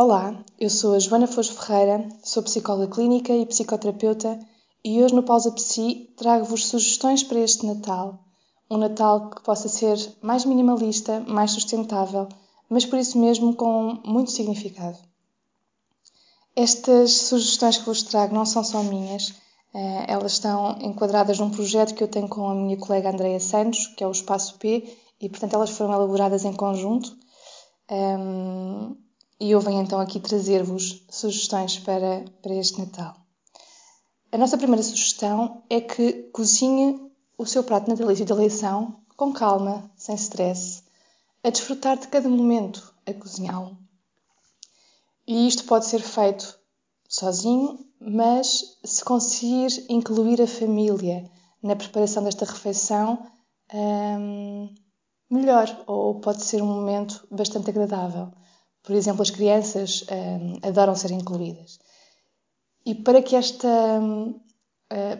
Olá, eu sou a Joana Foz Ferreira, sou psicóloga clínica e psicoterapeuta e hoje no Pausa Psi trago-vos sugestões para este Natal. Um Natal que possa ser mais minimalista, mais sustentável, mas por isso mesmo com muito significado. Estas sugestões que vos trago não são só minhas, eh, elas estão enquadradas num projeto que eu tenho com a minha colega Andreia Santos, que é o Espaço P, e portanto elas foram elaboradas em conjunto. Um, e eu venho então aqui trazer-vos sugestões para, para este Natal. A nossa primeira sugestão é que cozinhe o seu prato natalício de eleição com calma, sem stress, a desfrutar de cada momento a cozinhá-lo. E isto pode ser feito sozinho, mas se conseguir incluir a família na preparação desta refeição, hum, melhor, ou pode ser um momento bastante agradável. Por exemplo, as crianças hum, adoram ser incluídas. E para que esta hum,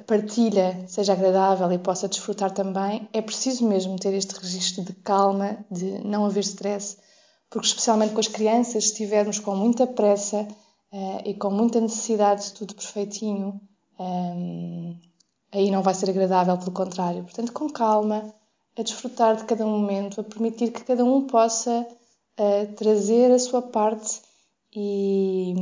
partilha seja agradável e possa desfrutar também, é preciso mesmo ter este registro de calma, de não haver stress, porque especialmente com as crianças, se estivermos com muita pressa uh, e com muita necessidade de tudo perfeitinho, um, aí não vai ser agradável, pelo contrário. Portanto, com calma, a desfrutar de cada momento, a permitir que cada um possa uh, trazer a sua parte e,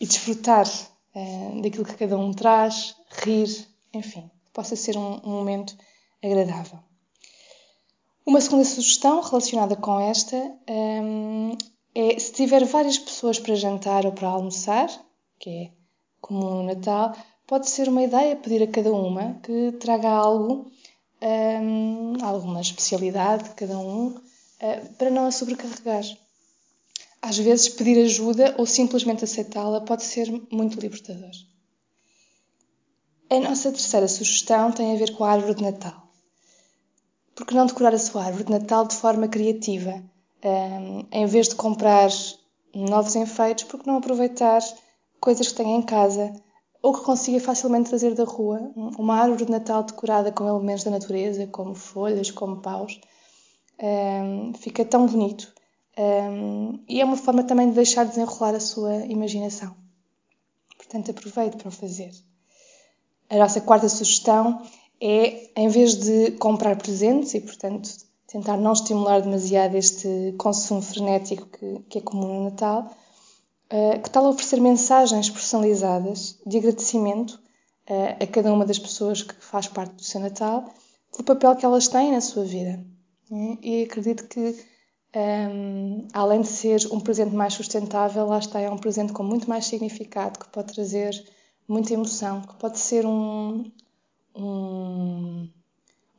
e desfrutar uh, daquilo que cada um traz, rir, enfim, possa ser um, um momento agradável. Uma segunda sugestão relacionada com esta um, é se tiver várias pessoas para jantar ou para almoçar, que é comum no Natal, pode ser uma ideia pedir a cada uma que traga algo, um, alguma especialidade de cada um, para não a sobrecarregar. Às vezes, pedir ajuda ou simplesmente aceitá-la pode ser muito libertador. A nossa terceira sugestão tem a ver com a árvore de Natal. Por que não decorar a sua árvore de Natal de forma criativa? Um, em vez de comprar novos enfeites, por que não aproveitar coisas que tenha em casa ou que consiga facilmente trazer da rua? Uma árvore de Natal decorada com elementos da natureza, como folhas, como paus, um, fica tão bonito. Um, e é uma forma também de deixar desenrolar a sua imaginação. Portanto, aproveite para o fazer. A nossa quarta sugestão é, em vez de comprar presentes e, portanto, tentar não estimular demasiado este consumo frenético que, que é comum no Natal, uh, que tal oferecer mensagens personalizadas de agradecimento uh, a cada uma das pessoas que faz parte do seu Natal pelo papel que elas têm na sua vida. E acredito que, um, além de ser um presente mais sustentável, lá está, é um presente com muito mais significado, que pode trazer muita emoção, que pode ser um, um,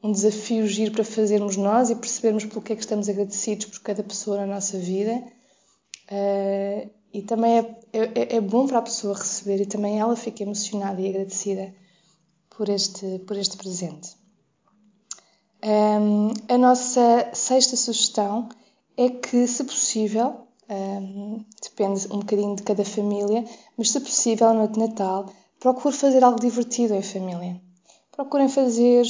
um desafio giro para fazermos nós e percebermos pelo que é que estamos agradecidos por cada pessoa na nossa vida. Uh, e também é, é, é, bom para a pessoa receber e também ela fica emocionada e agradecida por este, por este presente. Um, a nossa sexta sugestão é que, se possível, um, depende um bocadinho de cada família, mas se possível, no Natal, procure fazer algo divertido em família procurem fazer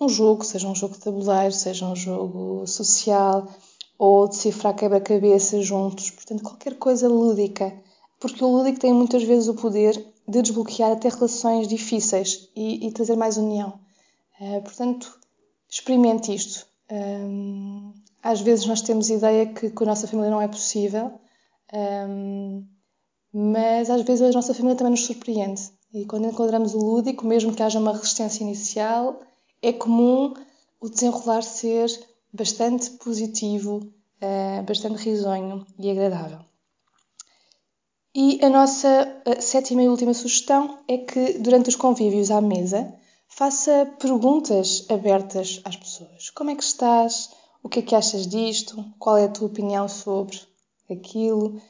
um jogo, seja um jogo de tabuleiro, seja um jogo social ou decifrar quebra-cabeça juntos. Portanto, qualquer coisa lúdica, porque o lúdico tem muitas vezes o poder de desbloquear até relações difíceis e, e trazer mais união. Uh, portanto, experimente isto. Um, às vezes nós temos ideia que com a nossa família não é possível, um, mas às vezes a nossa família também nos surpreende. E quando encontramos o lúdico, mesmo que haja uma resistência inicial, é comum o desenrolar ser bastante positivo, eh, bastante risonho e agradável. E a nossa sétima e última sugestão é que durante os convívios à mesa faça perguntas abertas às pessoas. Como é que estás? O que é que achas disto? Qual é a tua opinião sobre aquilo?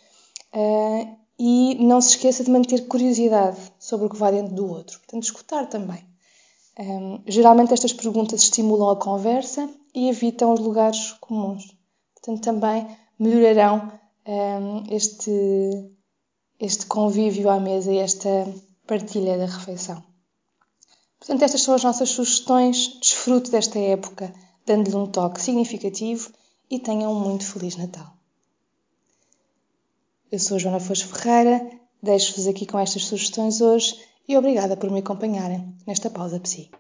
Uh, e não se esqueça de manter curiosidade sobre o que vai dentro do outro. Portanto, escutar também. Um, geralmente estas perguntas estimulam a conversa e evitam os lugares comuns. Portanto, também melhorarão um, este, este convívio à mesa e esta partilha da refeição. Portanto, estas são as nossas sugestões. Desfrute desta época, dando-lhe um toque significativo e tenham um muito Feliz Natal. Eu sou a Joana Foz Ferreira, deixo-vos aqui com estas sugestões hoje e obrigada por me acompanharem nesta pausa psi.